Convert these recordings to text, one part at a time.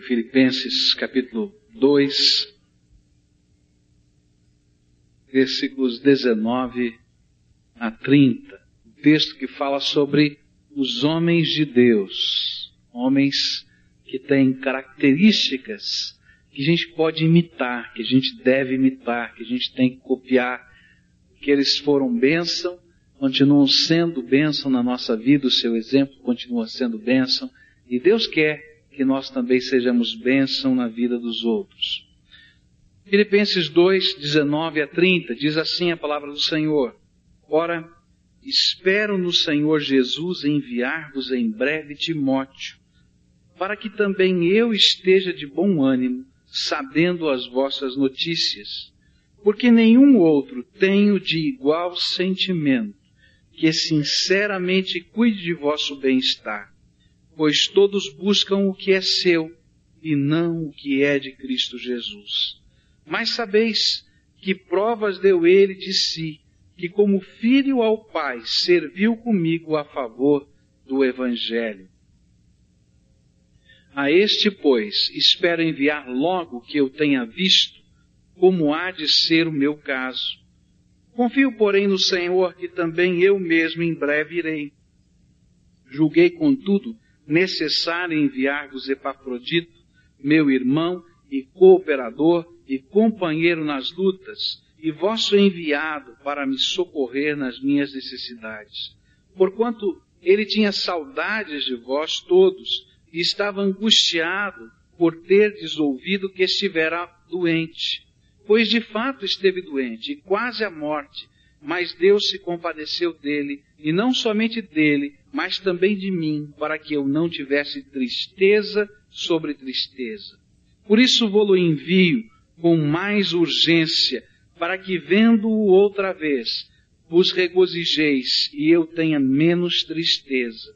Filipenses capítulo 2, versículos 19 a 30. Um texto que fala sobre os homens de Deus, homens que têm características que a gente pode imitar, que a gente deve imitar, que a gente tem que copiar, que eles foram bênção, continuam sendo bênção na nossa vida, o seu exemplo continua sendo bênção, e Deus quer que nós também sejamos bênção na vida dos outros. Filipenses 2, 19 a 30, diz assim a palavra do Senhor. Ora, espero no Senhor Jesus enviar-vos em breve Timóteo, para que também eu esteja de bom ânimo, sabendo as vossas notícias, porque nenhum outro tenho de igual sentimento, que sinceramente cuide de vosso bem-estar pois todos buscam o que é seu e não o que é de Cristo Jesus. Mas sabeis que provas deu ele de si, que como filho ao Pai serviu comigo a favor do Evangelho. A este, pois, espero enviar logo que eu tenha visto como há de ser o meu caso. Confio, porém, no Senhor que também eu mesmo em breve irei. Julguei, contudo, necessário enviar-vos Epafrodito, meu irmão e cooperador e companheiro nas lutas, e vosso enviado para me socorrer nas minhas necessidades. Porquanto ele tinha saudades de vós todos e estava angustiado por terdes ouvido que estivera doente. Pois de fato esteve doente e quase à morte, mas Deus se compadeceu dele, e não somente dele, mas também de mim, para que eu não tivesse tristeza sobre tristeza. Por isso vou-lo envio com mais urgência, para que vendo-o outra vez, vos regozijeis e eu tenha menos tristeza.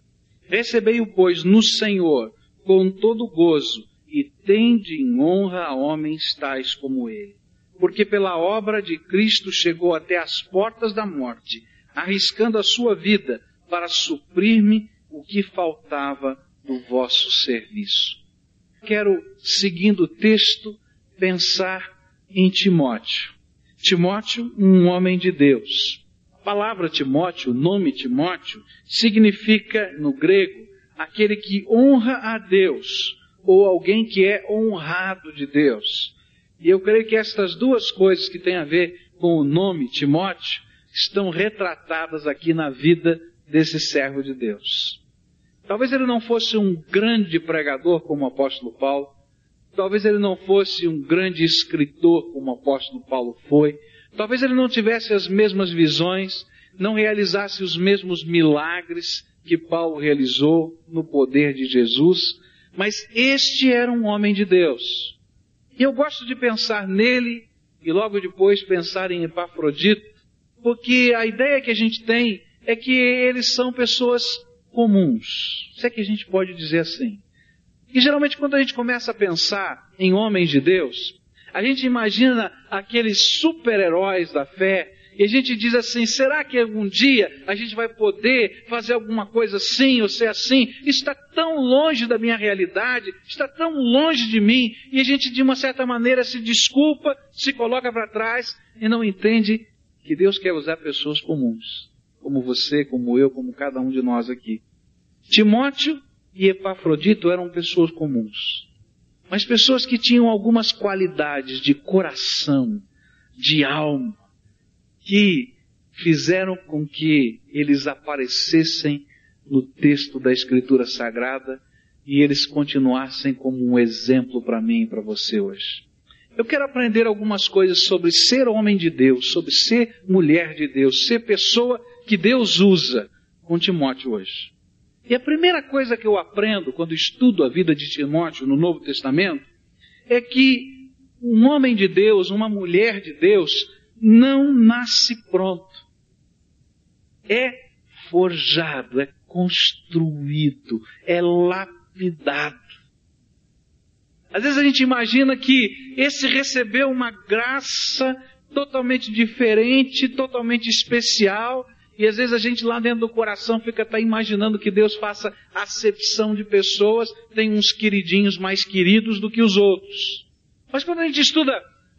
Recebei-o, pois, no Senhor, com todo gozo, e tende em honra a homens tais como ele. Porque pela obra de Cristo chegou até as portas da morte, arriscando a sua vida, para suprir-me o que faltava do vosso serviço. Quero, seguindo o texto, pensar em Timóteo. Timóteo, um homem de Deus. A palavra Timóteo, o nome Timóteo, significa, no grego, aquele que honra a Deus, ou alguém que é honrado de Deus. E eu creio que estas duas coisas que têm a ver com o nome Timóteo estão retratadas aqui na vida desse servo de Deus. Talvez ele não fosse um grande pregador como o apóstolo Paulo, talvez ele não fosse um grande escritor como o apóstolo Paulo foi, talvez ele não tivesse as mesmas visões, não realizasse os mesmos milagres que Paulo realizou no poder de Jesus, mas este era um homem de Deus. E eu gosto de pensar nele e logo depois pensar em Epafrodito, porque a ideia que a gente tem é que eles são pessoas comuns. Se é que a gente pode dizer assim. E geralmente quando a gente começa a pensar em homens de Deus, a gente imagina aqueles super-heróis da fé e a gente diz assim: será que algum dia a gente vai poder fazer alguma coisa assim ou ser assim? Isso está tão longe da minha realidade, está tão longe de mim, e a gente de uma certa maneira se desculpa, se coloca para trás e não entende que Deus quer usar pessoas comuns como você, como eu, como cada um de nós aqui. Timóteo e Epafrodito eram pessoas comuns, mas pessoas que tinham algumas qualidades de coração, de alma, que fizeram com que eles aparecessem no texto da Escritura Sagrada e eles continuassem como um exemplo para mim e para você hoje. Eu quero aprender algumas coisas sobre ser homem de Deus, sobre ser mulher de Deus, ser pessoa que Deus usa com Timóteo hoje. E a primeira coisa que eu aprendo quando estudo a vida de Timóteo no Novo Testamento é que um homem de Deus, uma mulher de Deus, não nasce pronto. É forjado, é construído, é lapidado. Às vezes a gente imagina que esse recebeu uma graça totalmente diferente, totalmente especial, E às vezes a gente lá dentro do coração fica até imaginando que Deus faça acepção de pessoas, tem uns queridinhos mais queridos do que os outros. Mas quando a gente estuda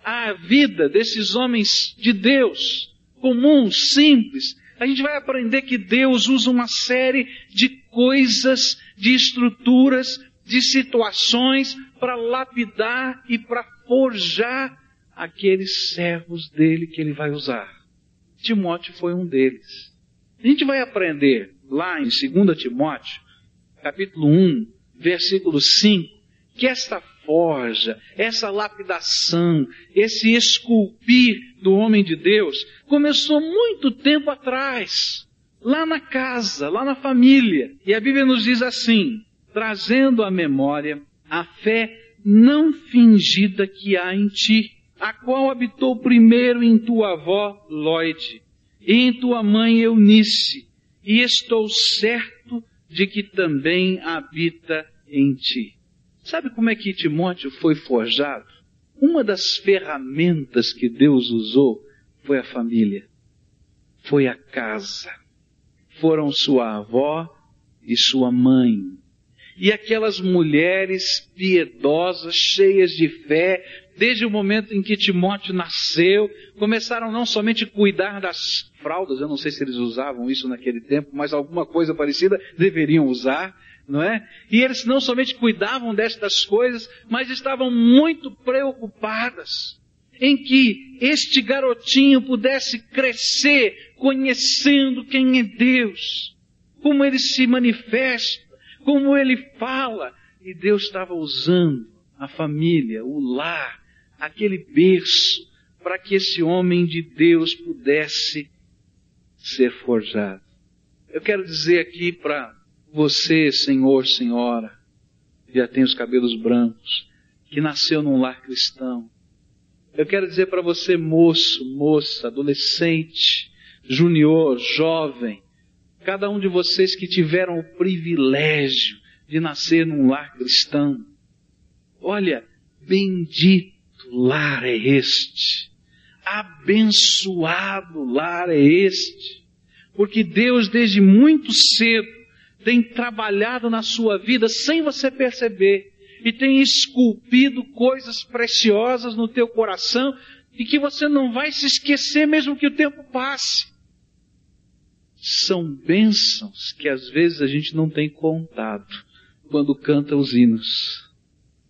a vida desses homens de Deus, comuns, simples, a gente vai aprender que Deus usa uma série de coisas, de estruturas, de situações para lapidar e para forjar aqueles servos dele que ele vai usar. Timóteo foi um deles. A gente vai aprender lá em 2 Timóteo, capítulo 1, versículo 5, que esta forja, essa lapidação, esse esculpir do homem de Deus começou muito tempo atrás, lá na casa, lá na família. E a Bíblia nos diz assim, trazendo à memória a fé não fingida que há em ti, a qual habitou primeiro em tua avó Lloyd e em tua mãe Eunice, e estou certo de que também habita em ti. Sabe como é que Timóteo foi forjado? Uma das ferramentas que Deus usou foi a família, foi a casa. Foram sua avó e sua mãe. E aquelas mulheres piedosas, cheias de fé, desde o momento em que Timóteo nasceu, começaram não somente a cuidar das fraldas, eu não sei se eles usavam isso naquele tempo, mas alguma coisa parecida deveriam usar, não é? E eles não somente cuidavam destas coisas, mas estavam muito preocupadas em que este garotinho pudesse crescer conhecendo quem é Deus, como ele se manifesta, como ele fala. E Deus estava usando a família, o lar, aquele berço, para que esse homem de Deus pudesse ser forjado. Eu quero dizer aqui para você, senhor, senhora, que já tem os cabelos brancos, que nasceu num lar cristão. Eu quero dizer para você, moço, moça, adolescente, junior, jovem, cada um de vocês que tiveram o privilégio de nascer num lar cristão. Olha, bendito lar é este. Abençoado lar é este. Porque Deus, desde muito cedo, tem trabalhado na sua vida sem você perceber e tem esculpido coisas preciosas no teu coração e que você não vai se esquecer mesmo que o tempo passe. São bênçãos que às vezes a gente não tem contado quando canta os hinos,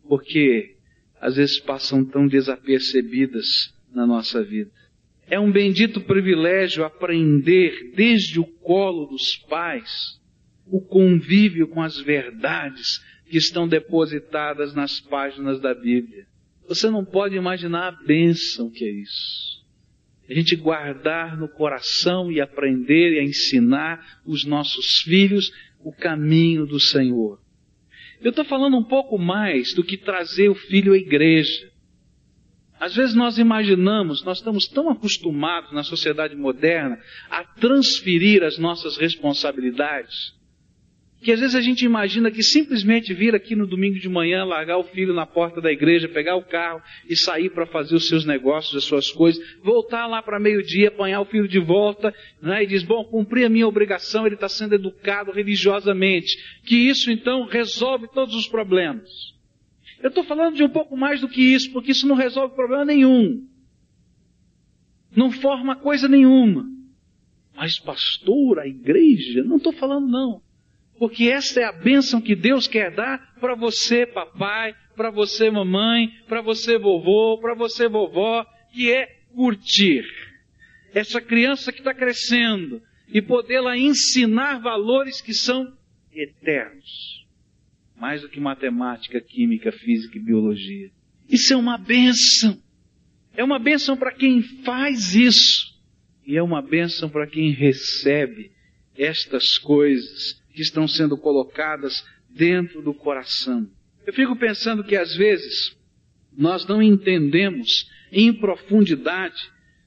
porque às vezes passam tão desapercebidas na nossa vida. É um bendito privilégio aprender desde o colo dos pais o convívio com as verdades que estão depositadas nas páginas da Bíblia. Você não pode imaginar a bênção que é isso. A gente guardar no coração e aprender e ensinar os nossos filhos o caminho do Senhor. Eu estou falando um pouco mais do que trazer o filho à igreja. Às vezes nós imaginamos, nós estamos tão acostumados na sociedade moderna a transferir as nossas responsabilidades que às vezes a gente imagina que simplesmente vir aqui no domingo de manhã, largar o filho na porta da igreja, pegar o carro e sair para fazer os seus negócios, as suas coisas, voltar lá para meio-dia, apanhar o filho de volta, né, e diz, bom, cumpri a minha obrigação, ele está sendo educado religiosamente, que isso então resolve todos os problemas. Eu estou falando de um pouco mais do que isso, porque isso não resolve problema nenhum. Não forma coisa nenhuma. Mas pastor, a igreja, não estou falando não. Porque essa é a bênção que Deus quer dar para você, papai, para você, mamãe, para você, vovô, para você, vovó, que é curtir essa criança que está crescendo e podê-la ensinar valores que são eternos. Mais do que matemática, química, física e biologia. Isso é uma bênção. É uma bênção para quem faz isso. E é uma bênção para quem recebe estas coisas que estão sendo colocadas dentro do coração. Eu fico pensando que às vezes nós não entendemos em profundidade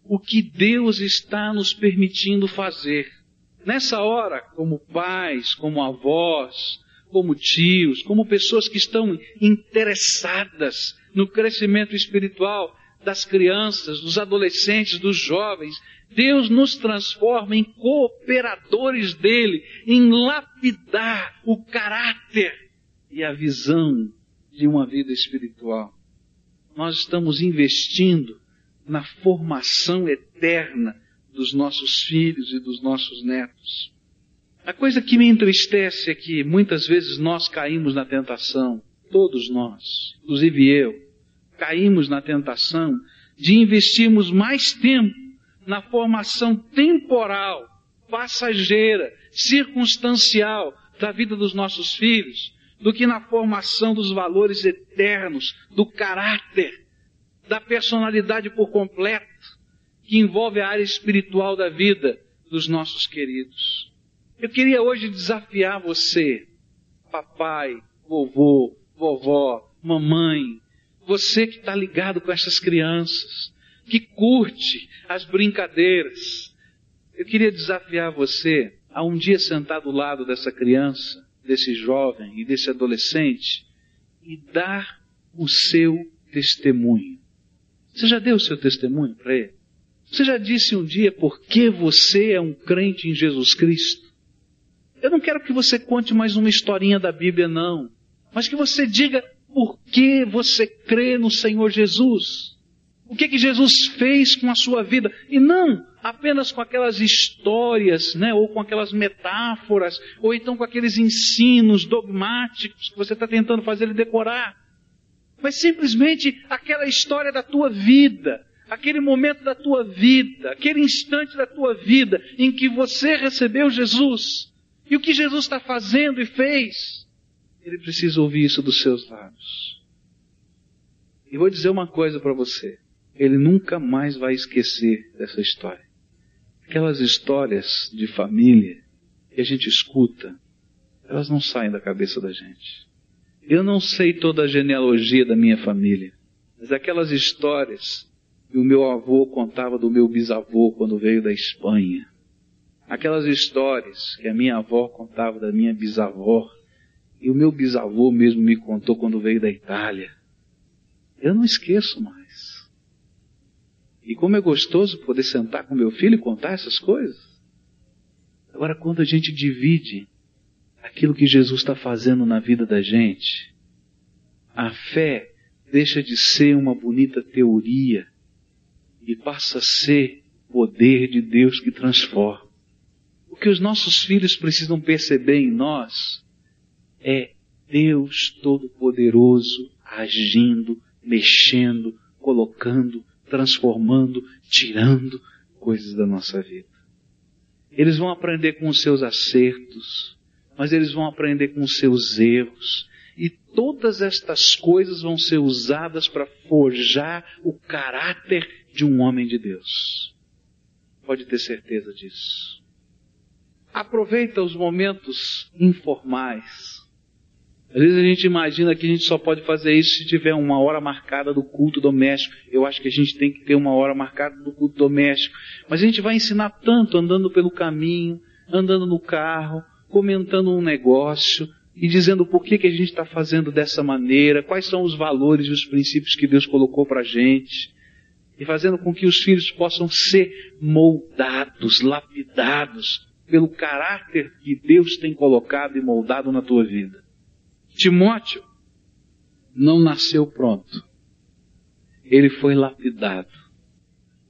o que Deus está nos permitindo fazer. Nessa hora, como pais, como avós, como tios, como pessoas que estão interessadas no crescimento espiritual das crianças, dos adolescentes, dos jovens, Deus nos transforma em cooperadores dele, em lapidar o caráter e a visão de uma vida espiritual. Nós estamos investindo na formação eterna dos nossos filhos e dos nossos netos. A coisa que me entristece é que muitas vezes nós caímos na tentação, todos nós, inclusive eu, caímos na tentação de investirmos mais tempo na formação temporal, passageira, circunstancial da vida dos nossos filhos, do que na formação dos valores eternos, do caráter, da personalidade por completo, que envolve a área espiritual da vida dos nossos queridos. Eu queria hoje desafiar você, papai, vovô, vovó, mamãe, você que está ligado com essas crianças, que curte as brincadeiras. Eu queria desafiar você a um dia sentar do lado dessa criança, desse jovem e desse adolescente e dar o seu testemunho. Você já deu o seu testemunho para ele? Você já disse um dia por que você é um crente em Jesus Cristo? Eu não quero que você conte mais uma historinha da Bíblia, não. Mas que você diga por que você crê no Senhor Jesus. O que que Jesus fez com a sua vida? E não apenas com aquelas histórias, né, ou com aquelas metáforas, ou então com aqueles ensinos dogmáticos que você está tentando fazer ele decorar. Mas simplesmente aquela história da tua vida, aquele momento da tua vida, aquele instante da tua vida em que você recebeu Jesus. E o que Jesus está fazendo e fez. Ele precisa ouvir isso dos seus lábios. E vou dizer uma coisa para você. Ele nunca mais vai esquecer dessa história. Aquelas histórias de família que a gente escuta, elas não saem da cabeça da gente. Eu não sei toda a genealogia da minha família, mas aquelas histórias que o meu avô contava do meu bisavô quando veio da Espanha, aquelas histórias que a minha avó contava da minha bisavó, e o meu bisavô mesmo me contou quando veio da Itália. Eu não esqueço mais. E como é gostoso poder sentar com meu filho e contar essas coisas. Agora, quando a gente divide aquilo que Jesus está fazendo na vida da gente, a fé deixa de ser uma bonita teoria e passa a ser poder de Deus que transforma. O que os nossos filhos precisam perceber em nós é Deus Todo-Poderoso agindo, mexendo, colocando, transformando, tirando coisas da nossa vida. Eles vão aprender com os seus acertos, mas eles vão aprender com os seus erros. E todas estas coisas vão ser usadas para forjar o caráter de um homem de Deus. Pode ter certeza disso. Aproveita os momentos informais às vezes a gente imagina que a gente só pode fazer isso se tiver uma hora marcada do culto doméstico. Eu acho que a gente tem que ter uma hora marcada do culto doméstico. Mas a gente vai ensinar tanto andando pelo caminho, andando no carro, comentando um negócio e dizendo por que, que a gente está fazendo dessa maneira, quais são os valores e os princípios que Deus colocou para a gente. E fazendo com que os filhos possam ser moldados, lapidados pelo caráter que Deus tem colocado e moldado na tua vida. Timóteo não nasceu pronto. Ele foi lapidado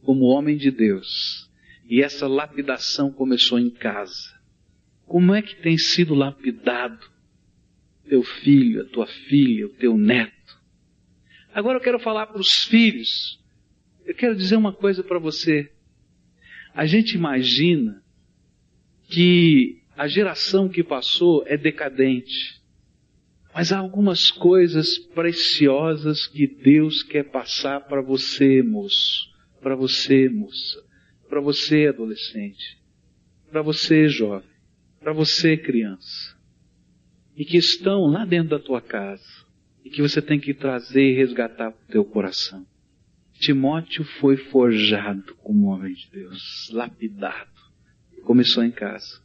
como homem de Deus. E essa lapidação começou em casa. Como é que tem sido lapidado teu filho, a tua filha, o teu neto? Agora eu quero falar para os filhos. Eu quero dizer uma coisa para você. A gente imagina que a geração que passou é decadente. Mas há algumas coisas preciosas que Deus quer passar para você, moço, para você, moça, para você, adolescente, para você, jovem, para você, criança, e que estão lá dentro da tua casa, e que você tem que trazer e resgatar para o teu coração. Timóteo foi forjado como homem de Deus, lapidado. Começou em casa.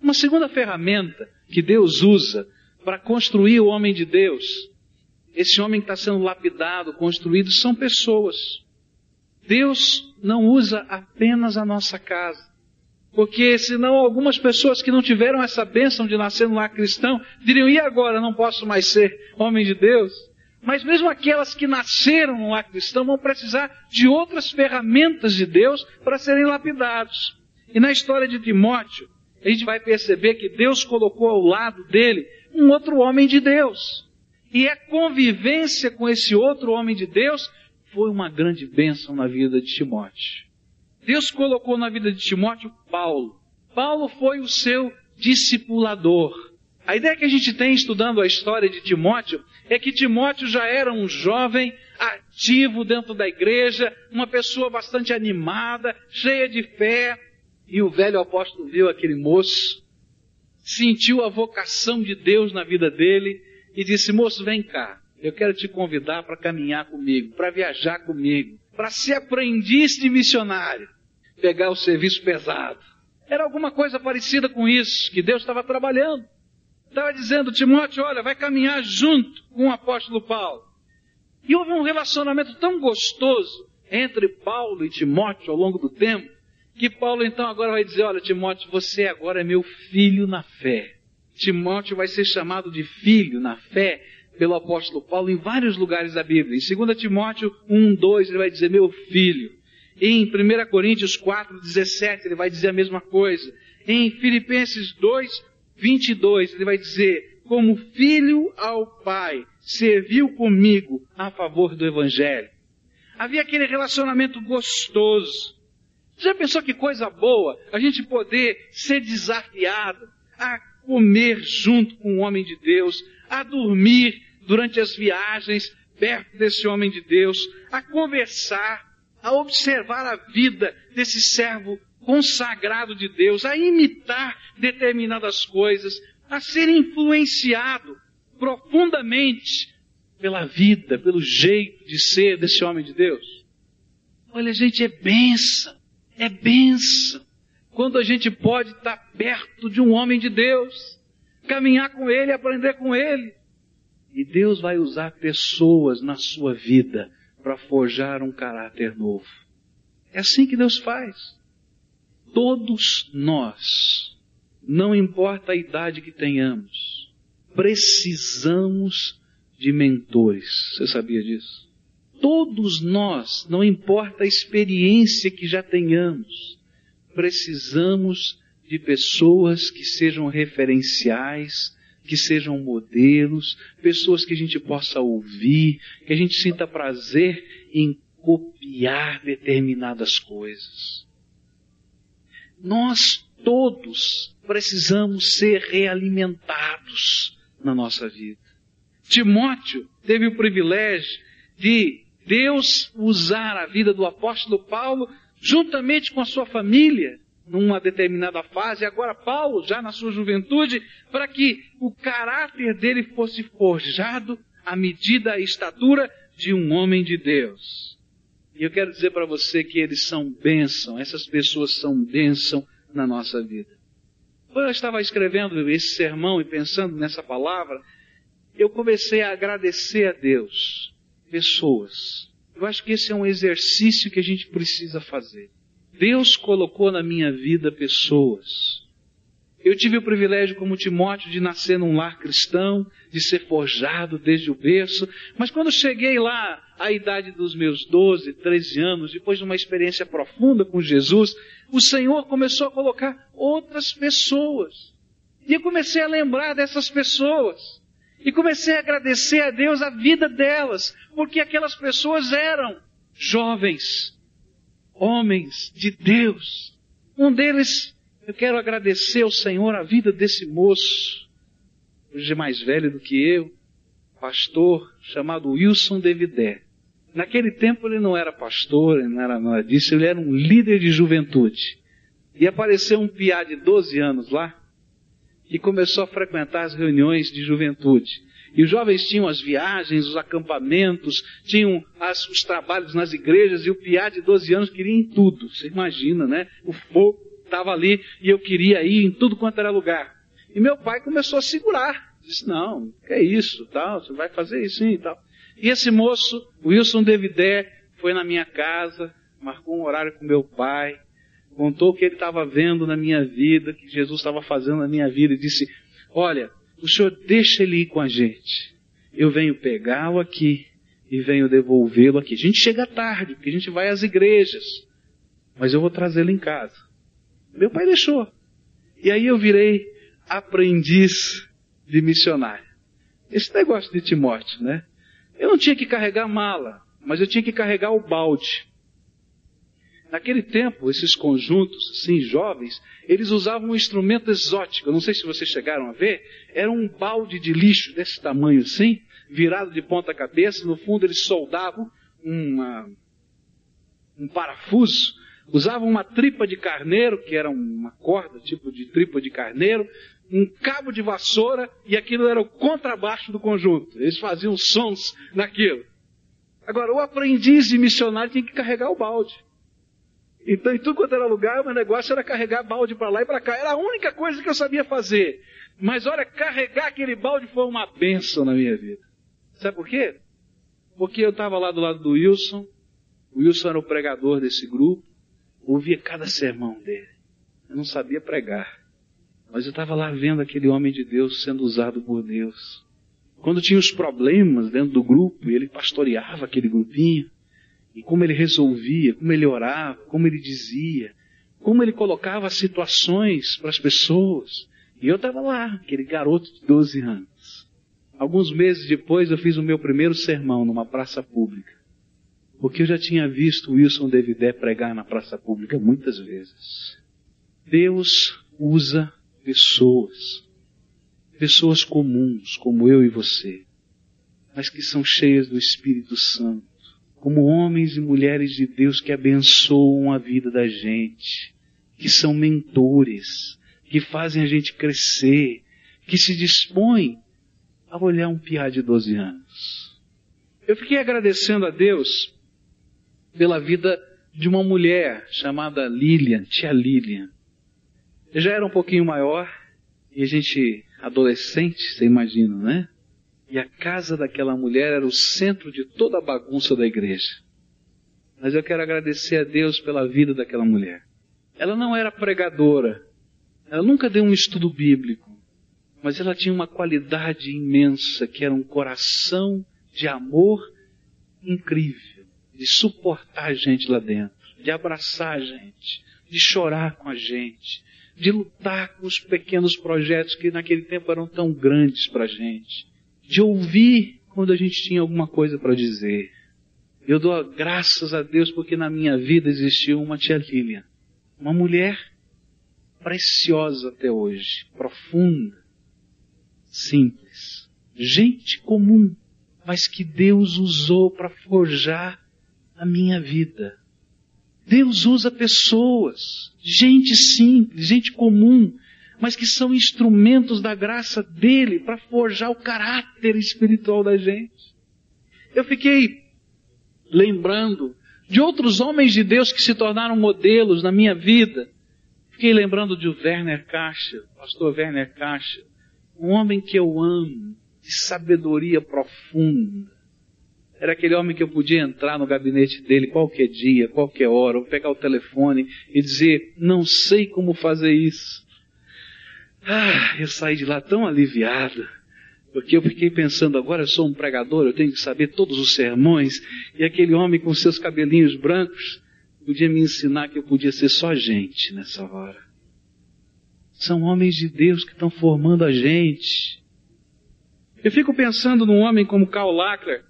Uma segunda ferramenta que Deus usa para construir o homem de Deus. Esse homem que está sendo lapidado, construído, são pessoas. Deus não usa apenas a nossa casa. Porque senão algumas pessoas que não tiveram essa bênção de nascer no lar cristão diriam, e agora não posso mais ser homem de Deus? Mas mesmo aquelas que nasceram no lar cristão vão precisar de outras ferramentas de Deus para serem lapidados. E na história de Timóteo, a gente vai perceber que Deus colocou ao lado dele um outro homem de Deus. E a convivência com esse outro homem de Deus foi uma grande bênção na vida de Timóteo. Deus colocou na vida de Timóteo Paulo. Paulo foi o seu discipulador. A ideia que a gente tem estudando a história de Timóteo é que Timóteo já era um jovem ativo dentro da igreja, uma pessoa bastante animada, cheia de fé. E o velho apóstolo viu aquele moço, sentiu a vocação de Deus na vida dele e disse: Moço, vem cá, eu quero te convidar para caminhar comigo, para viajar comigo, para ser aprendiz de missionário, pegar o serviço pesado. Era alguma coisa parecida com isso que Deus estava trabalhando estava dizendo, Timóteo, olha, vai caminhar junto com o apóstolo Paulo. E houve um relacionamento tão gostoso entre Paulo e Timóteo ao longo do tempo, que Paulo então agora vai dizer, olha, Timóteo, você agora é meu filho na fé. Timóteo vai ser chamado de filho na fé pelo apóstolo Paulo em vários lugares da Bíblia. Em 2 Timóteo 1, 2, ele vai dizer, meu filho. Em 1 Coríntios 4, 17, ele vai dizer a mesma coisa. Em Filipenses 2, 22, ele vai dizer: Como filho ao Pai, serviu comigo a favor do Evangelho. Havia aquele relacionamento gostoso. Já pensou que coisa boa a gente poder ser desafiado a comer junto com o homem de Deus, a dormir durante as viagens perto desse homem de Deus, a conversar, a observar a vida desse servo consagrado de Deus, a imitar determinadas coisas, a ser influenciado profundamente pela vida, pelo jeito de ser desse homem de Deus. Olha, gente, é benção, é benção. Quando a gente pode estar perto de um homem de Deus, caminhar com ele, aprender com ele. E Deus vai usar pessoas na sua vida para forjar um caráter novo. É assim que Deus faz. Todos nós, não importa a idade que tenhamos, precisamos de mentores. Você sabia disso? Todos nós, não importa a experiência que já tenhamos, precisamos de pessoas que sejam referenciais, que sejam modelos, pessoas que a gente possa ouvir, que a gente sinta prazer em copiar determinadas coisas. Nós todos precisamos ser realimentados na nossa vida. Timóteo teve o privilégio de Deus usar a vida do apóstolo Paulo juntamente com a sua família numa determinada fase, agora Paulo, já na sua juventude, para que o caráter dele fosse forjado à medida e estatura de um homem de Deus. E eu quero dizer para você que eles são bênção, essas pessoas são bênção na nossa vida. Quando eu estava escrevendo esse sermão e pensando nessa palavra, eu comecei a agradecer a Deus, pessoas. Eu acho que esse é um exercício que a gente precisa fazer. Deus colocou na minha vida pessoas eu tive o privilégio, como Timóteo, de nascer num lar cristão, de ser forjado desde o berço, mas quando cheguei lá, à idade dos meus 12, 13 anos, depois de uma experiência profunda com Jesus, o Senhor começou a colocar outras pessoas. E eu comecei a lembrar dessas pessoas. E comecei a agradecer a Deus a vida delas, porque aquelas pessoas eram jovens, homens de Deus. Um deles eu quero agradecer ao Senhor a vida desse moço, hoje mais velho do que eu, pastor, chamado Wilson Devidé. Naquele tempo ele não era pastor, ele não era nada disso, ele era um líder de juventude. E apareceu um piá de 12 anos lá, e começou a frequentar as reuniões de juventude. E os jovens tinham as viagens, os acampamentos, tinham as, os trabalhos nas igrejas, e o piá de 12 anos queria em tudo. Você imagina, né? O fogo estava ali e eu queria ir em tudo quanto era lugar. E meu pai começou a segurar. Disse, não, que é isso, tal, você vai fazer isso sim tal. E esse moço, Wilson Devidé, foi na minha casa, marcou um horário com meu pai, contou o que ele estava vendo na minha vida, que Jesus estava fazendo na minha vida, e disse: Olha, o senhor deixa ele ir com a gente. Eu venho pegá-lo aqui e venho devolvê-lo aqui. A gente chega tarde, porque a gente vai às igrejas, mas eu vou trazê-lo em casa. Meu pai deixou. E aí eu virei aprendiz de missionário. Esse negócio de Timóteo, né? Eu não tinha que carregar mala, mas eu tinha que carregar o balde. Naquele tempo, esses conjuntos, assim, jovens, eles usavam um instrumento exótico. Não sei se vocês chegaram a ver. Era um balde de lixo desse tamanho assim, virado de ponta cabeça. No fundo, eles soldavam uma, um parafuso. Usavam uma tripa de carneiro, que era uma corda, tipo de tripa de carneiro, um cabo de vassoura, e aquilo era o contrabaixo do conjunto. Eles faziam sons naquilo. Agora, o aprendiz de missionário tinha que carregar o balde. Então, em tudo quanto era lugar, o meu negócio era carregar balde para lá e para cá. Era a única coisa que eu sabia fazer. Mas olha, carregar aquele balde foi uma benção na minha vida. Sabe por quê? Porque eu estava lá do lado do Wilson. O Wilson era o pregador desse grupo. Ouvia cada sermão dele. Eu não sabia pregar. Mas eu estava lá vendo aquele homem de Deus sendo usado por Deus. Quando tinha os problemas dentro do grupo, ele pastoreava aquele grupinho, como ele resolvia, como ele orava, como ele dizia, como ele colocava situações para as pessoas. E eu estava lá, aquele garoto de 12 anos. Alguns meses depois eu fiz o meu primeiro sermão numa praça pública. Porque eu já tinha visto Wilson Davidé pregar na praça pública muitas vezes. Deus usa pessoas. Pessoas comuns, como eu e você. Mas que são cheias do Espírito Santo como homens e mulheres de Deus que abençoam a vida da gente, que são mentores, que fazem a gente crescer, que se dispõem a olhar um piá de 12 anos. Eu fiquei agradecendo a Deus pela vida de uma mulher chamada Lilian, tia Lilian. Eu já era um pouquinho maior e a gente, adolescente, você imagina, né? E a casa daquela mulher era o centro de toda a bagunça da igreja. Mas eu quero agradecer a Deus pela vida daquela mulher. Ela não era pregadora. Ela nunca deu um estudo bíblico. Mas ela tinha uma qualidade imensa, que era um coração de amor incrível, de suportar a gente lá dentro, de abraçar a gente, de chorar com a gente, de lutar com os pequenos projetos que naquele tempo eram tão grandes para a gente de ouvir quando a gente tinha alguma coisa para dizer. Eu dou graças a Deus porque na minha vida existiu uma tia Lilian, uma mulher preciosa até hoje, profunda, simples, gente comum, mas que Deus usou para forjar a minha vida. Deus usa pessoas, gente simples, gente comum, mas que são instrumentos da graça dele para forjar o caráter espiritual da gente. Eu fiquei lembrando de outros homens de Deus que se tornaram modelos na minha vida. Fiquei lembrando de Werner Caixa, pastor Werner Caixa, um homem que eu amo, de sabedoria profunda. Era aquele homem que eu podia entrar no gabinete dele qualquer dia, qualquer hora, ou pegar o telefone e dizer: Não sei como fazer isso. Ah, eu saí de lá tão aliviado, porque eu fiquei pensando, agora eu sou um pregador, eu tenho que saber todos os sermões, e aquele homem com seus cabelinhos brancos podia me ensinar que eu podia ser só gente nessa hora. São homens de Deus que estão formando a gente. Eu fico pensando num homem como Karl Lackler.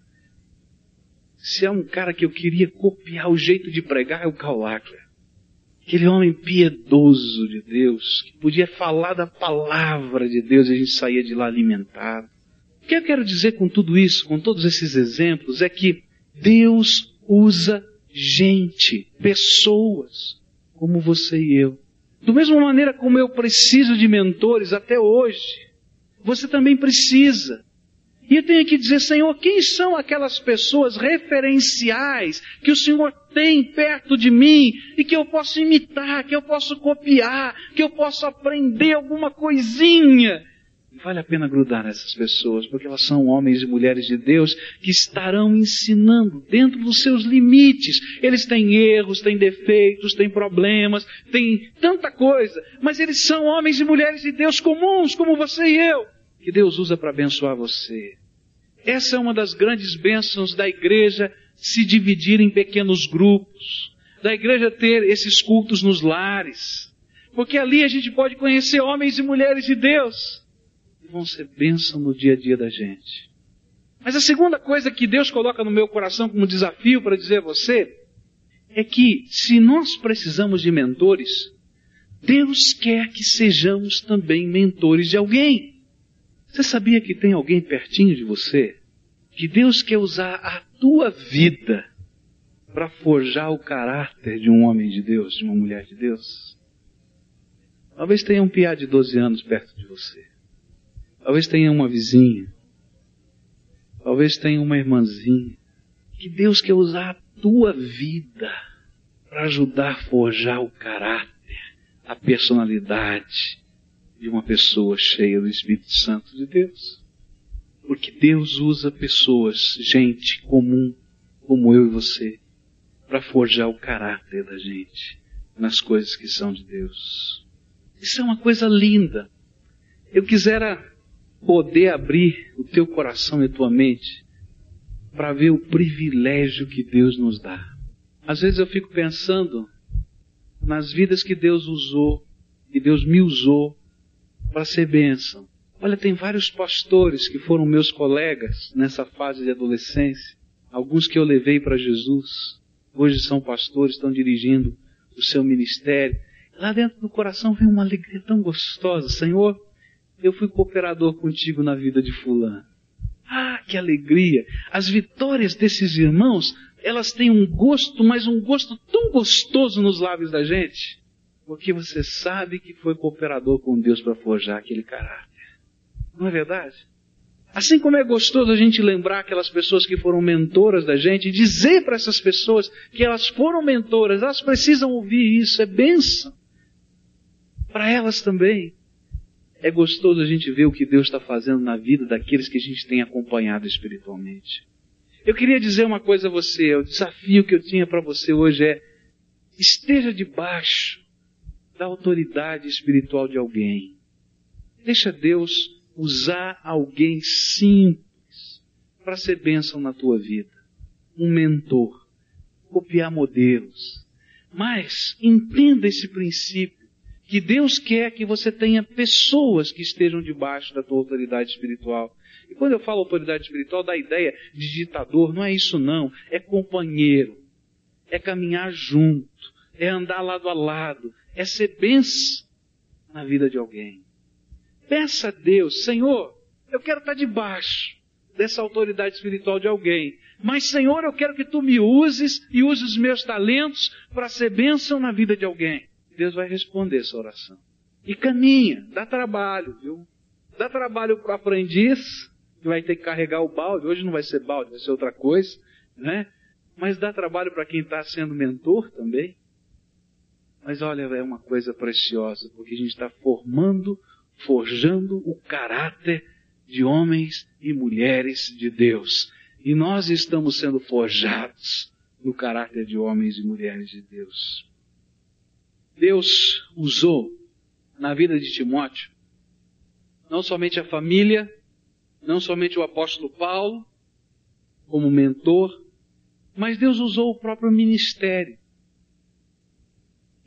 Se é um cara que eu queria copiar o jeito de pregar, é o Karl Lackler. Aquele homem piedoso de Deus, que podia falar da palavra de Deus e a gente saía de lá alimentado. O que eu quero dizer com tudo isso, com todos esses exemplos, é que Deus usa gente, pessoas, como você e eu. Da mesma maneira como eu preciso de mentores até hoje, você também precisa. E eu tenho que dizer, Senhor, quem são aquelas pessoas referenciais que o Senhor tem perto de mim e que eu posso imitar, que eu posso copiar, que eu posso aprender alguma coisinha Vale a pena grudar nessas pessoas, porque elas são homens e mulheres de Deus que estarão ensinando dentro dos seus limites. Eles têm erros, têm defeitos, têm problemas, têm tanta coisa, mas eles são homens e mulheres de Deus comuns, como você e eu, que Deus usa para abençoar você. Essa é uma das grandes bênçãos da igreja se dividir em pequenos grupos, da igreja ter esses cultos nos lares, porque ali a gente pode conhecer homens e mulheres de Deus vão ser bênção no dia a dia da gente. Mas a segunda coisa que Deus coloca no meu coração como desafio para dizer a você é que se nós precisamos de mentores, Deus quer que sejamos também mentores de alguém. Você sabia que tem alguém pertinho de você? Que Deus quer usar a tua vida para forjar o caráter de um homem de Deus, de uma mulher de Deus? Talvez tenha um piá de 12 anos perto de você. Talvez tenha uma vizinha. Talvez tenha uma irmãzinha. Que Deus quer usar a tua vida para ajudar a forjar o caráter, a personalidade de uma pessoa cheia do Espírito Santo de Deus. Porque Deus usa pessoas, gente comum, como eu e você, para forjar o caráter da gente nas coisas que são de Deus. Isso é uma coisa linda. Eu quisera poder abrir o teu coração e a tua mente para ver o privilégio que Deus nos dá. Às vezes eu fico pensando nas vidas que Deus usou, e Deus me usou para ser bênção. Olha, tem vários pastores que foram meus colegas nessa fase de adolescência, alguns que eu levei para Jesus, hoje são pastores, estão dirigindo o seu ministério. Lá dentro do coração vem uma alegria tão gostosa, Senhor, eu fui cooperador contigo na vida de fulano. Ah, que alegria! As vitórias desses irmãos, elas têm um gosto, mas um gosto tão gostoso nos lábios da gente, porque você sabe que foi cooperador com Deus para forjar aquele caráter. Não é verdade? Assim como é gostoso a gente lembrar aquelas pessoas que foram mentoras da gente e dizer para essas pessoas que elas foram mentoras, elas precisam ouvir isso, é benção. Para elas também. É gostoso a gente ver o que Deus está fazendo na vida daqueles que a gente tem acompanhado espiritualmente. Eu queria dizer uma coisa a você, o desafio que eu tinha para você hoje é, esteja debaixo da autoridade espiritual de alguém. Deixa Deus usar alguém simples para ser bênção na tua vida. Um mentor. Copiar modelos. Mas entenda esse princípio que Deus quer que você tenha pessoas que estejam debaixo da tua autoridade espiritual. E quando eu falo autoridade espiritual, dá a ideia de ditador, não é isso não, é companheiro, é caminhar junto, é andar lado a lado, é ser benção na vida de alguém. Peça a Deus, Senhor, eu quero estar debaixo dessa autoridade espiritual de alguém. Mas, Senhor, eu quero que tu me uses e uses os meus talentos para ser bênção na vida de alguém. Deus vai responder essa oração. E caminha, dá trabalho, viu? Dá trabalho para o aprendiz, que vai ter que carregar o balde. Hoje não vai ser balde, vai ser outra coisa, né? Mas dá trabalho para quem está sendo mentor também. Mas olha, é uma coisa preciosa, porque a gente está formando, forjando o caráter de homens e mulheres de Deus. E nós estamos sendo forjados no caráter de homens e mulheres de Deus. Deus usou na vida de Timóteo não somente a família, não somente o apóstolo Paulo como mentor, mas Deus usou o próprio ministério.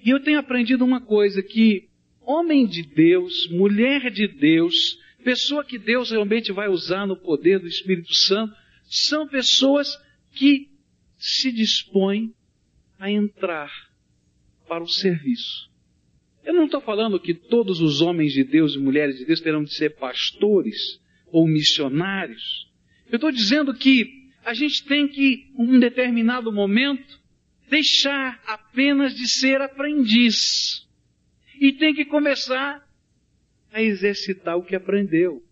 E eu tenho aprendido uma coisa que homem de Deus, mulher de Deus, pessoa que Deus realmente vai usar no poder do Espírito Santo, são pessoas que se dispõem a entrar para o serviço. Eu não estou falando que todos os homens de Deus e mulheres de Deus terão de ser pastores ou missionários. Eu estou dizendo que a gente tem que, em um determinado momento, deixar apenas de ser aprendiz. E tem que começar a exercitar o que aprendeu.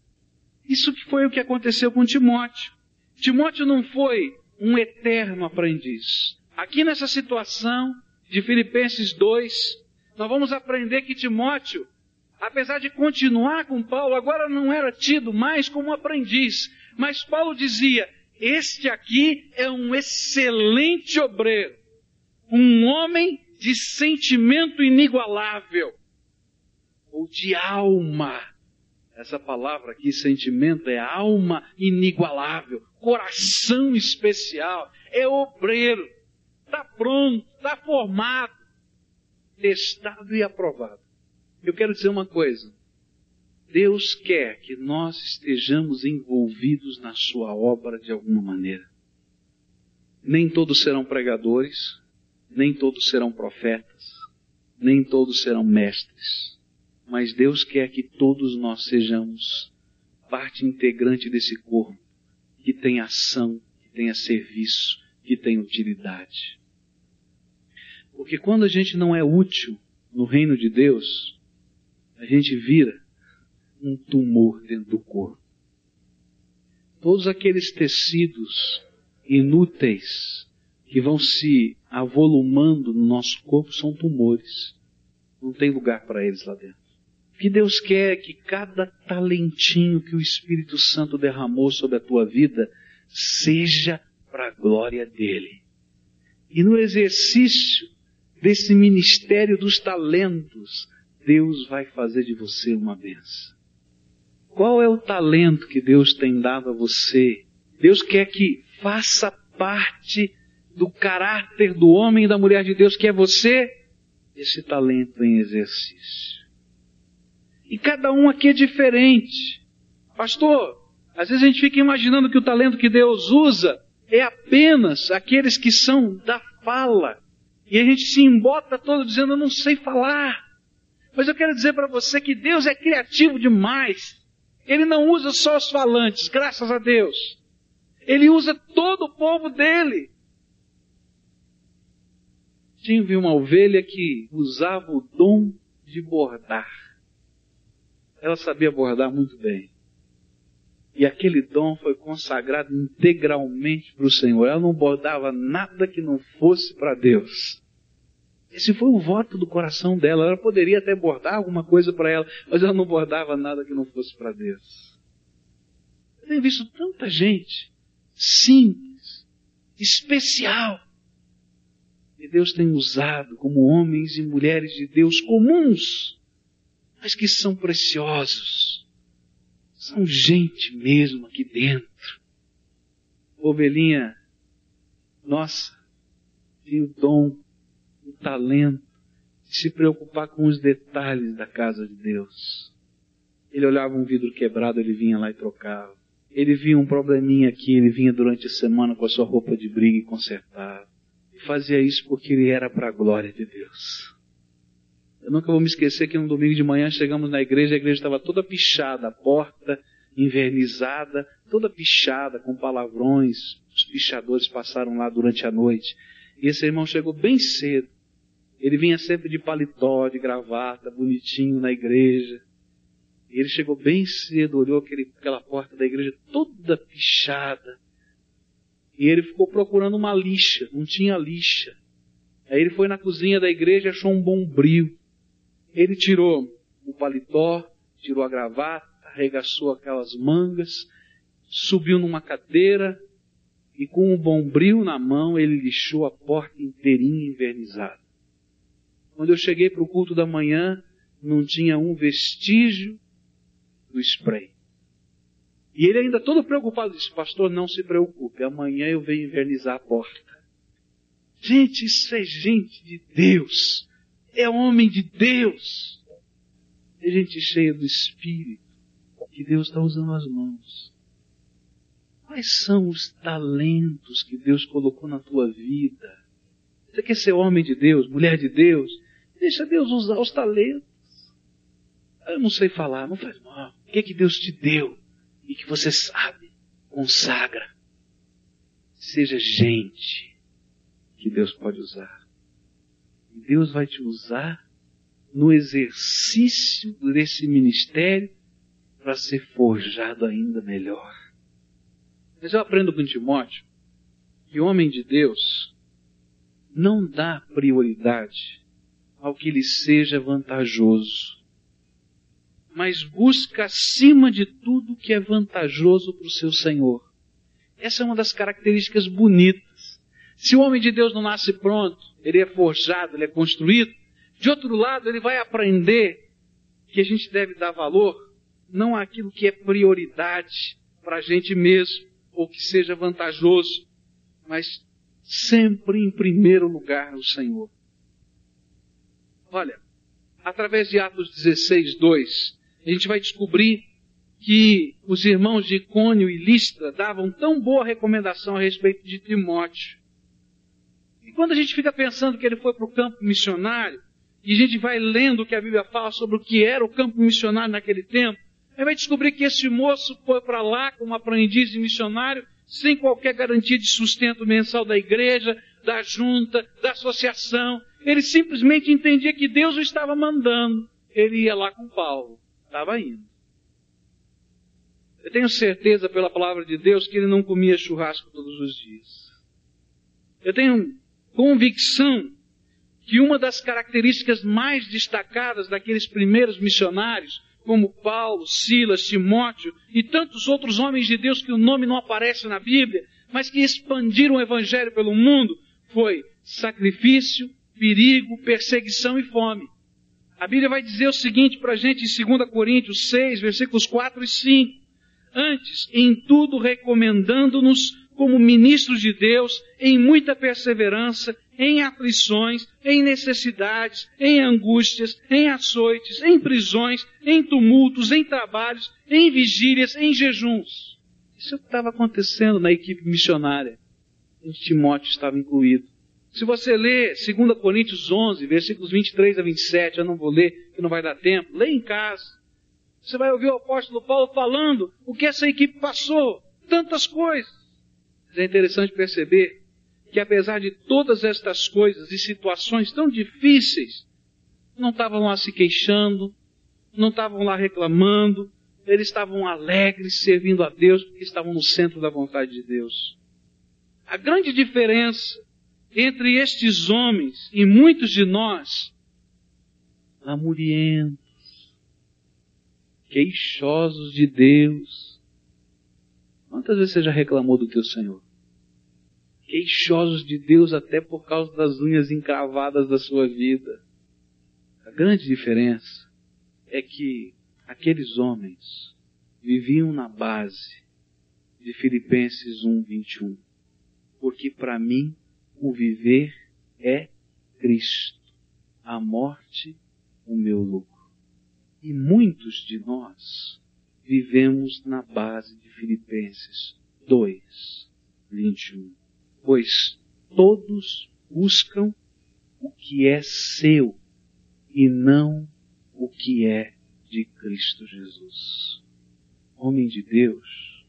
Isso foi o que aconteceu com Timóteo. Timóteo não foi um eterno aprendiz. Aqui nessa situação, de Filipenses 2, nós vamos aprender que Timóteo apesar de continuar com Paulo, agora não era tido mais como aprendiz. Mas Paulo dizia: Este aqui é um excelente obreiro, um homem de sentimento inigualável, ou de alma. Essa palavra aqui, sentimento, é alma inigualável, coração especial, é obreiro, está pronto, está formado, testado e aprovado. Eu quero dizer uma coisa. Deus quer que nós estejamos envolvidos na Sua obra de alguma maneira. Nem todos serão pregadores, nem todos serão profetas, nem todos serão mestres. Mas Deus quer que todos nós sejamos parte integrante desse corpo, que tem ação, que tenha serviço, que tenha utilidade. Porque quando a gente não é útil no reino de Deus, a gente vira um tumor dentro do corpo. Todos aqueles tecidos inúteis que vão se avolumando no nosso corpo são tumores. Não tem lugar para eles lá dentro. O que Deus quer é que cada talentinho que o Espírito Santo derramou sobre a tua vida seja para a glória dele. E no exercício desse ministério dos talentos, Deus vai fazer de você uma benção. Qual é o talento que Deus tem dado a você? Deus quer que faça parte do caráter do homem e da mulher de Deus, que é você, esse talento em exercício. E cada um aqui é diferente. Pastor, às vezes a gente fica imaginando que o talento que Deus usa é apenas aqueles que são da fala. E a gente se embota todo dizendo, eu não sei falar. Mas eu quero dizer para você que Deus é criativo demais. Ele não usa só os falantes, graças a Deus. Ele usa todo o povo dele. Tinha uma ovelha que usava o dom de bordar. Ela sabia bordar muito bem. E aquele dom foi consagrado integralmente para o Senhor. Ela não bordava nada que não fosse para Deus. Esse foi o voto do coração dela. Ela poderia até bordar alguma coisa para ela, mas ela não bordava nada que não fosse para Deus. Eu tenho visto tanta gente simples, especial, que Deus tem usado como homens e mulheres de Deus comuns, mas que são preciosos. São gente mesmo aqui dentro. Ovelhinha, nossa, tem o dom o talento de se preocupar com os detalhes da casa de Deus. Ele olhava um vidro quebrado, ele vinha lá e trocava. Ele via um probleminha aqui, ele vinha durante a semana com a sua roupa de briga e consertava. Fazia isso porque ele era para a glória de Deus. Eu nunca vou me esquecer que no domingo de manhã chegamos na igreja, a igreja estava toda pichada, a porta invernizada, toda pichada, com palavrões. Os pichadores passaram lá durante a noite. E esse irmão chegou bem cedo. Ele vinha sempre de paletó, de gravata, bonitinho na igreja. E ele chegou bem cedo, olhou aquele, aquela porta da igreja toda pichada. E ele ficou procurando uma lixa, não tinha lixa. Aí ele foi na cozinha da igreja e achou um bombril. Ele tirou o paletó, tirou a gravata, arregaçou aquelas mangas, subiu numa cadeira e com um bombril na mão ele lixou a porta inteirinha invernizada. Quando eu cheguei para o culto da manhã, não tinha um vestígio do spray. E ele ainda todo preocupado disse, pastor, não se preocupe, amanhã eu venho invernizar a porta. Gente, isso é gente de Deus. É homem de Deus. É gente cheia do Espírito. Que Deus está usando as mãos. Quais são os talentos que Deus colocou na tua vida? Você quer ser homem de Deus, mulher de Deus? Deixa Deus usar os talentos. Eu não sei falar, não faz mal. O que, é que Deus te deu e que você sabe? Consagra. Seja gente que Deus pode usar. E Deus vai te usar no exercício desse ministério para ser forjado ainda melhor. Mas eu aprendo com Timóteo que homem de Deus não dá prioridade ao que lhe seja vantajoso. Mas busca acima de tudo o que é vantajoso para o seu Senhor. Essa é uma das características bonitas. Se o homem de Deus não nasce pronto, ele é forjado, ele é construído. De outro lado, ele vai aprender que a gente deve dar valor não àquilo que é prioridade para a gente mesmo, ou que seja vantajoso, mas sempre em primeiro lugar o Senhor. Olha, através de Atos 16, 2, a gente vai descobrir que os irmãos de Icônio e Listra davam tão boa recomendação a respeito de Timóteo. E quando a gente fica pensando que ele foi para o campo missionário, e a gente vai lendo o que a Bíblia fala sobre o que era o campo missionário naquele tempo, a gente vai descobrir que esse moço foi para lá como aprendiz de missionário, sem qualquer garantia de sustento mensal da igreja, da junta, da associação. Ele simplesmente entendia que Deus o estava mandando. Ele ia lá com Paulo. Estava indo. Eu tenho certeza pela palavra de Deus que ele não comia churrasco todos os dias. Eu tenho convicção que uma das características mais destacadas daqueles primeiros missionários, como Paulo, Silas, Timóteo e tantos outros homens de Deus que o nome não aparece na Bíblia, mas que expandiram o Evangelho pelo mundo, foi sacrifício, perigo, perseguição e fome. A Bíblia vai dizer o seguinte para a gente em 2 Coríntios 6, versículos 4 e 5. Antes, em tudo recomendando-nos como ministros de Deus, em muita perseverança, em aflições, em necessidades, em angústias, em açoites, em prisões, em tumultos, em trabalhos, em vigílias, em jejuns. Isso estava acontecendo na equipe missionária. Timóteo estava incluído. Se você ler 2 Coríntios 11, versículos 23 a 27, eu não vou ler, que não vai dar tempo, lê em casa. Você vai ouvir o apóstolo Paulo falando o que essa equipe passou, tantas coisas. Mas é interessante perceber que apesar de todas estas coisas e situações tão difíceis, não estavam lá se queixando, não estavam lá reclamando, eles estavam alegres servindo a Deus porque estavam no centro da vontade de Deus. A grande diferença entre estes homens e muitos de nós, lamurientos, queixosos de Deus. Quantas vezes você já reclamou do teu Senhor? queixosos de Deus até por causa das unhas encravadas da sua vida. A grande diferença é que aqueles homens viviam na base de Filipenses 1, 21. Porque para mim o viver é Cristo, a morte o meu lucro. E muitos de nós vivemos na base de Filipenses 2, 21 pois todos buscam o que é seu e não o que é de Cristo Jesus. Homem de Deus,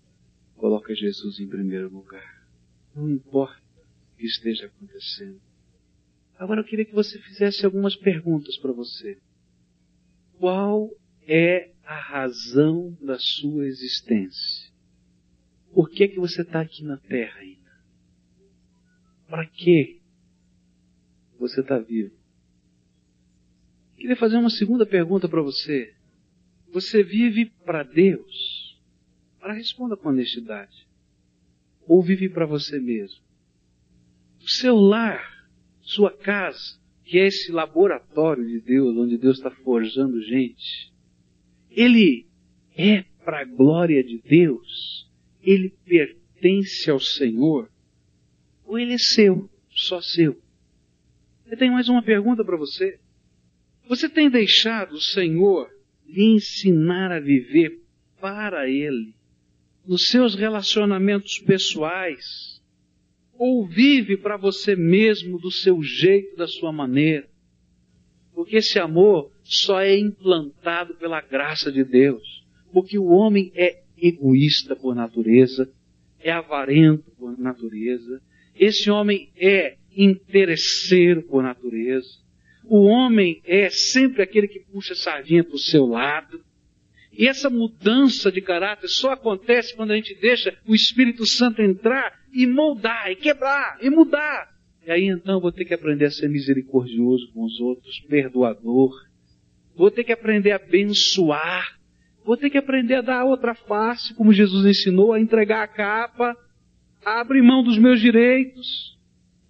coloca Jesus em primeiro lugar. Não importa esteja acontecendo. Agora eu queria que você fizesse algumas perguntas para você. Qual é a razão da sua existência? Por que que você está aqui na Terra ainda? Para que você está vivo? Queria fazer uma segunda pergunta para você. Você vive para Deus? Para responda com honestidade. Ou vive para você mesmo? O seu lar, sua casa, que é esse laboratório de Deus, onde Deus está forjando gente, ele é para a glória de Deus? Ele pertence ao Senhor? ou ele é seu, só seu? Eu tenho mais uma pergunta para você. Você tem deixado o Senhor lhe ensinar a viver para Ele, nos seus relacionamentos pessoais, ou vive para você mesmo do seu jeito, da sua maneira? Porque esse amor só é implantado pela graça de Deus. Porque o homem é egoísta por natureza, é avarento por natureza, esse homem é interesseiro por natureza. O homem é sempre aquele que puxa a sardinha para o seu lado. E essa mudança de caráter só acontece quando a gente deixa o Espírito Santo entrar e moldar, e quebrar, e mudar. E aí então vou ter que aprender a ser misericordioso com os outros, perdoador. Vou ter que aprender a abençoar. Vou ter que aprender a dar outra face, como Jesus ensinou, a entregar a capa, a abrir mão dos meus direitos.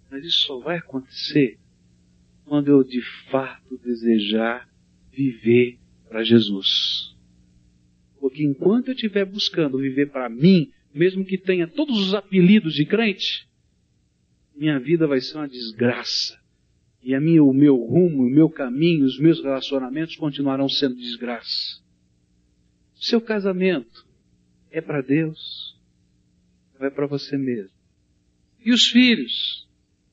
Mas isso só vai acontecer quando eu de fato desejar viver para Jesus. Porque enquanto eu estiver buscando viver para mim, mesmo que tenha todos os apelidos de crente, minha vida vai ser uma desgraça. E a minha, o meu rumo, o meu caminho, os meus relacionamentos continuarão sendo desgraça. Seu casamento é para Deus ou é para você mesmo? E os filhos?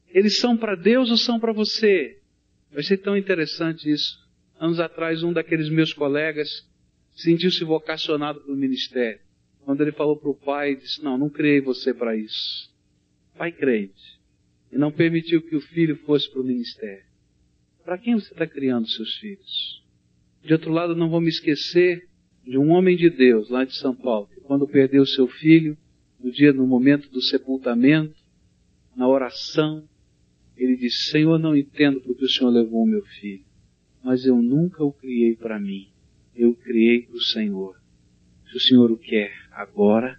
Eles são para Deus ou são para você? Vai ser tão interessante isso. Anos atrás, um daqueles meus colegas sentiu-se vocacionado para o ministério. Quando ele falou para o pai, disse: Não, não criei você para isso. Pai crente. E não permitiu que o filho fosse para o ministério. Para quem você está criando seus filhos? De outro lado, não vou me esquecer de um homem de Deus lá de São Paulo, que quando perdeu seu filho, no dia, no momento do sepultamento, na oração, ele disse: Senhor, não entendo porque o Senhor levou o meu filho, mas eu nunca o criei para mim, eu criei para o Senhor. Se o Senhor o quer agora,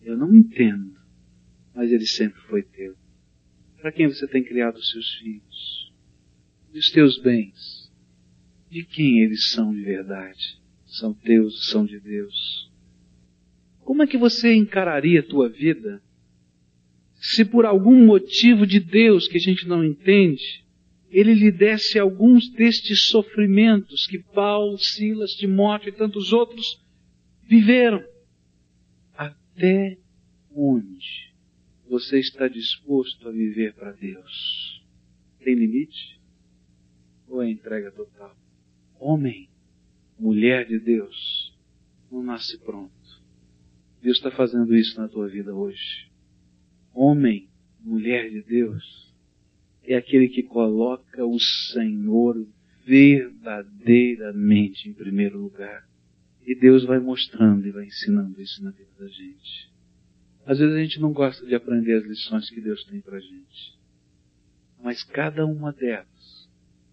eu não entendo, mas ele sempre foi teu. Para quem você tem criado os seus filhos? E os teus bens? De quem eles são de verdade? São teus, são de Deus. Como é que você encararia a tua vida se por algum motivo de Deus que a gente não entende, ele lhe desse alguns destes sofrimentos que Paulo, Silas, Timóteo e tantos outros viveram. Até onde você está disposto a viver para Deus? Tem limite? Ou é entrega total? Homem, mulher de Deus, não nasce pronto. Deus está fazendo isso na tua vida hoje. Homem, mulher de Deus, é aquele que coloca o Senhor verdadeiramente em primeiro lugar. E Deus vai mostrando e vai ensinando isso na vida da gente. Às vezes a gente não gosta de aprender as lições que Deus tem para gente. Mas cada uma delas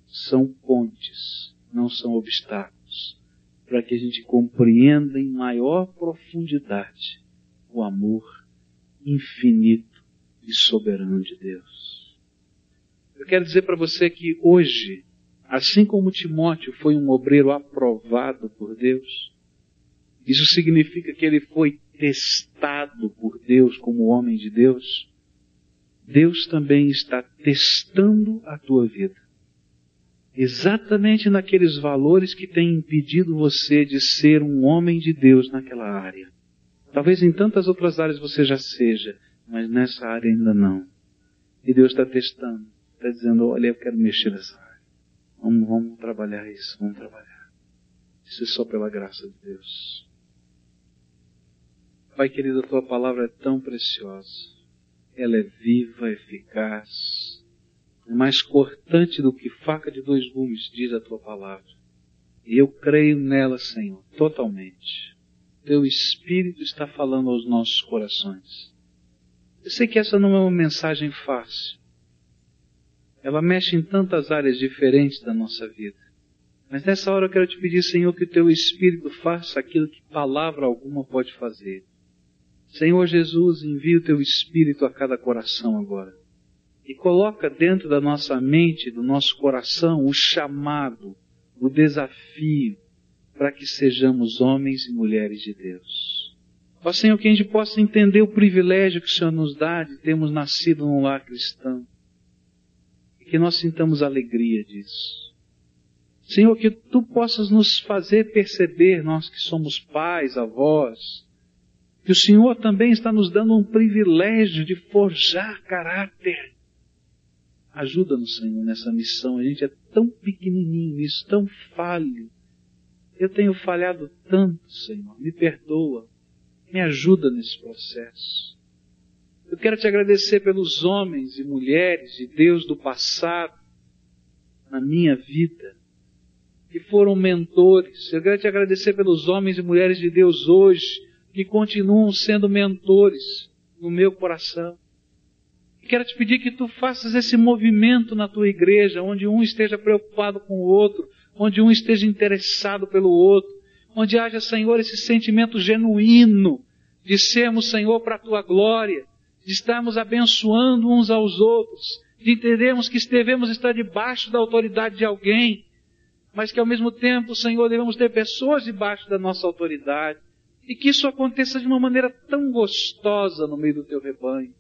são pontes, não são obstáculos, para que a gente compreenda em maior profundidade o amor infinito e soberano de Deus. Eu quero dizer para você que hoje, assim como Timóteo foi um obreiro aprovado por Deus, isso significa que ele foi testado por Deus como homem de Deus. Deus também está testando a tua vida. Exatamente naqueles valores que têm impedido você de ser um homem de Deus naquela área. Talvez em tantas outras áreas você já seja, mas nessa área ainda não. E Deus está testando, está dizendo, olha, eu quero mexer nessa área. Vamos, vamos trabalhar isso, vamos trabalhar. Isso é só pela graça de Deus. Pai querido, a tua palavra é tão preciosa. Ela é viva, eficaz, é mais cortante do que faca de dois gumes, diz a tua palavra. E eu creio nela, Senhor, totalmente teu Espírito está falando aos nossos corações. Eu sei que essa não é uma mensagem fácil. Ela mexe em tantas áreas diferentes da nossa vida. Mas nessa hora eu quero te pedir, Senhor, que o teu Espírito faça aquilo que palavra alguma pode fazer. Senhor Jesus, envia o teu Espírito a cada coração agora. E coloca dentro da nossa mente, do nosso coração, o chamado, o desafio, para que sejamos homens e mulheres de Deus. Ó Senhor, que a gente possa entender o privilégio que o Senhor nos dá de termos nascido num lar cristão. E que nós sintamos alegria disso. Senhor, que Tu possas nos fazer perceber, nós que somos pais, avós, que o Senhor também está nos dando um privilégio de forjar caráter. Ajuda-nos, Senhor, nessa missão. A gente é tão pequenininho nisso, tão falho. Eu tenho falhado tanto, Senhor. Me perdoa. Me ajuda nesse processo. Eu quero te agradecer pelos homens e mulheres de Deus do passado na minha vida, que foram mentores. Eu quero te agradecer pelos homens e mulheres de Deus hoje, que continuam sendo mentores no meu coração. E quero te pedir que tu faças esse movimento na tua igreja, onde um esteja preocupado com o outro, onde um esteja interessado pelo outro, onde haja, Senhor, esse sentimento genuíno de sermos, Senhor, para a tua glória, de estarmos abençoando uns aos outros, de entendermos que devemos estar debaixo da autoridade de alguém, mas que ao mesmo tempo, Senhor, devemos ter pessoas debaixo da nossa autoridade, e que isso aconteça de uma maneira tão gostosa no meio do teu rebanho.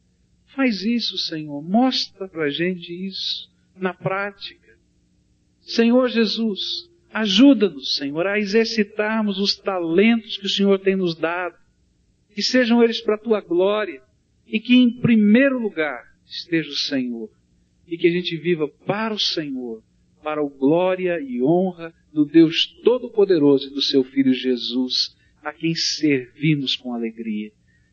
Faz isso, Senhor, mostra para a gente isso na prática. Senhor Jesus, ajuda-nos, Senhor, a exercitarmos os talentos que o Senhor tem nos dado, que sejam eles para a tua glória, e que em primeiro lugar esteja o Senhor, e que a gente viva para o Senhor, para a glória e honra do Deus Todo-Poderoso e do seu Filho Jesus, a quem servimos com alegria.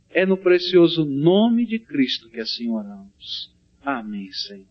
É no precioso nome de Cristo que assim oramos. Amém, Senhor.